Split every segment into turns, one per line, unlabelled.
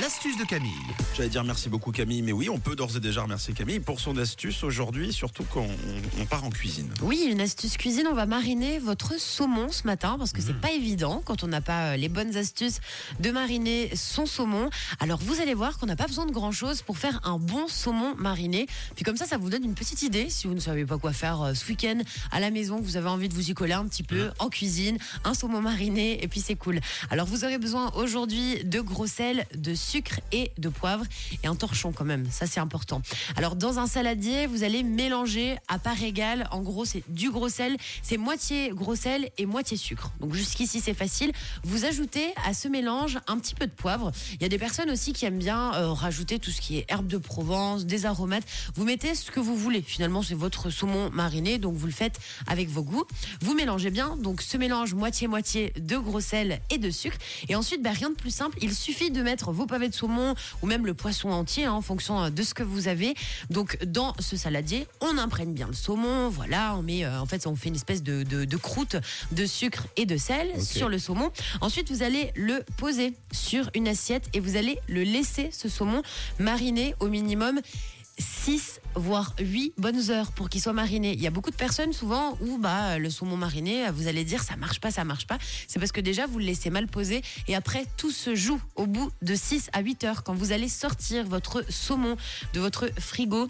L'astuce de Camille.
J'allais dire merci beaucoup Camille, mais oui, on peut d'ores et déjà remercier Camille pour son astuce aujourd'hui, surtout quand on, on part en cuisine.
Oui, une astuce cuisine, on va mariner votre saumon ce matin parce que c'est pas évident quand on n'a pas euh, les bonnes astuces de mariner son saumon. Alors vous allez voir qu'on n'a pas besoin de grand chose pour faire un bon saumon mariné. Puis comme ça, ça vous donne une petite idée si vous ne savez pas quoi faire euh, ce week-end à la maison, que vous avez envie de vous y coller un petit peu en cuisine, un saumon mariné et puis c'est cool. Alors vous aurez besoin aujourd'hui de gros sel, de sucre et de poivre et un torchon quand même. Ça c'est important. Alors dans un saladier, vous allez mélanger à part égale. En gros, c'est du gros sel, c'est moitié gros sel et moitié sucre. Donc jusqu'ici c'est facile. Vous ajoutez à ce mélange un petit peu de poivre. Il y a des personnes aussi qui aiment bien euh, rajouter tout ce qui est herbes de Provence, des aromates. Vous mettez ce que vous voulez. Finalement, c'est votre saumon mariné, donc vous le faites avec vos goûts. Vous mélangez bien. Donc ce mélange moitié-moitié de gros sel et de sucre. Et ensuite, bah, rien de plus simple. Il suffit de mettre vos pavés de saumon ou même le poisson entier hein, en fonction euh, de ce que vous avez. Donc dans ce saladier, on imprègne bien le saumon. Voilà, on met, euh, en fait, on fait une espèce de, de- de croûte de sucre et de sel sur le saumon. Ensuite, vous allez le poser sur une assiette et vous allez le laisser ce saumon mariner au minimum 6 voire 8 bonnes heures pour qu'il soit mariné. Il y a beaucoup de personnes souvent où bah le saumon mariné, vous allez dire ça marche pas, ça marche pas. C'est parce que déjà vous le laissez mal poser et après tout se joue au bout de 6 à 8 heures quand vous allez sortir votre saumon de votre frigo.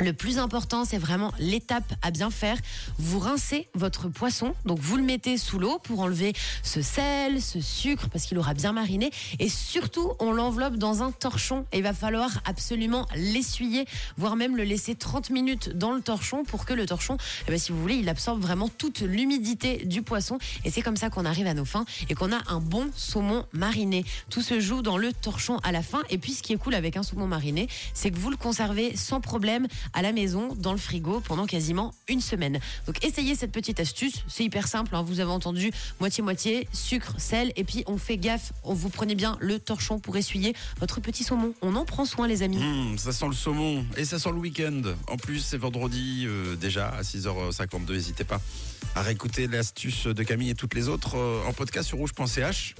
Le plus important, c'est vraiment l'étape à bien faire. Vous rincez votre poisson, donc vous le mettez sous l'eau pour enlever ce sel, ce sucre, parce qu'il aura bien mariné. Et surtout, on l'enveloppe dans un torchon. Et il va falloir absolument l'essuyer, voire même le laisser 30 minutes dans le torchon pour que le torchon, eh ben, si vous voulez, il absorbe vraiment toute l'humidité du poisson. Et c'est comme ça qu'on arrive à nos fins et qu'on a un bon saumon mariné. Tout se joue dans le torchon à la fin. Et puis, ce qui est cool avec un saumon mariné, c'est que vous le conservez sans problème à la maison, dans le frigo, pendant quasiment une semaine. Donc, essayez cette petite astuce. C'est hyper simple. hein. Vous avez entendu moitié-moitié, sucre, sel. Et puis, on fait gaffe. On vous prenez bien le torchon pour essuyer votre petit saumon. On en prend soin, les amis.
Mmh, ça sent le saumon et ça sent le week-end. En plus, c'est vendredi euh, déjà à 6h52. N'hésitez pas à réécouter l'astuce de Camille et toutes les autres euh, en podcast sur rouge.ch.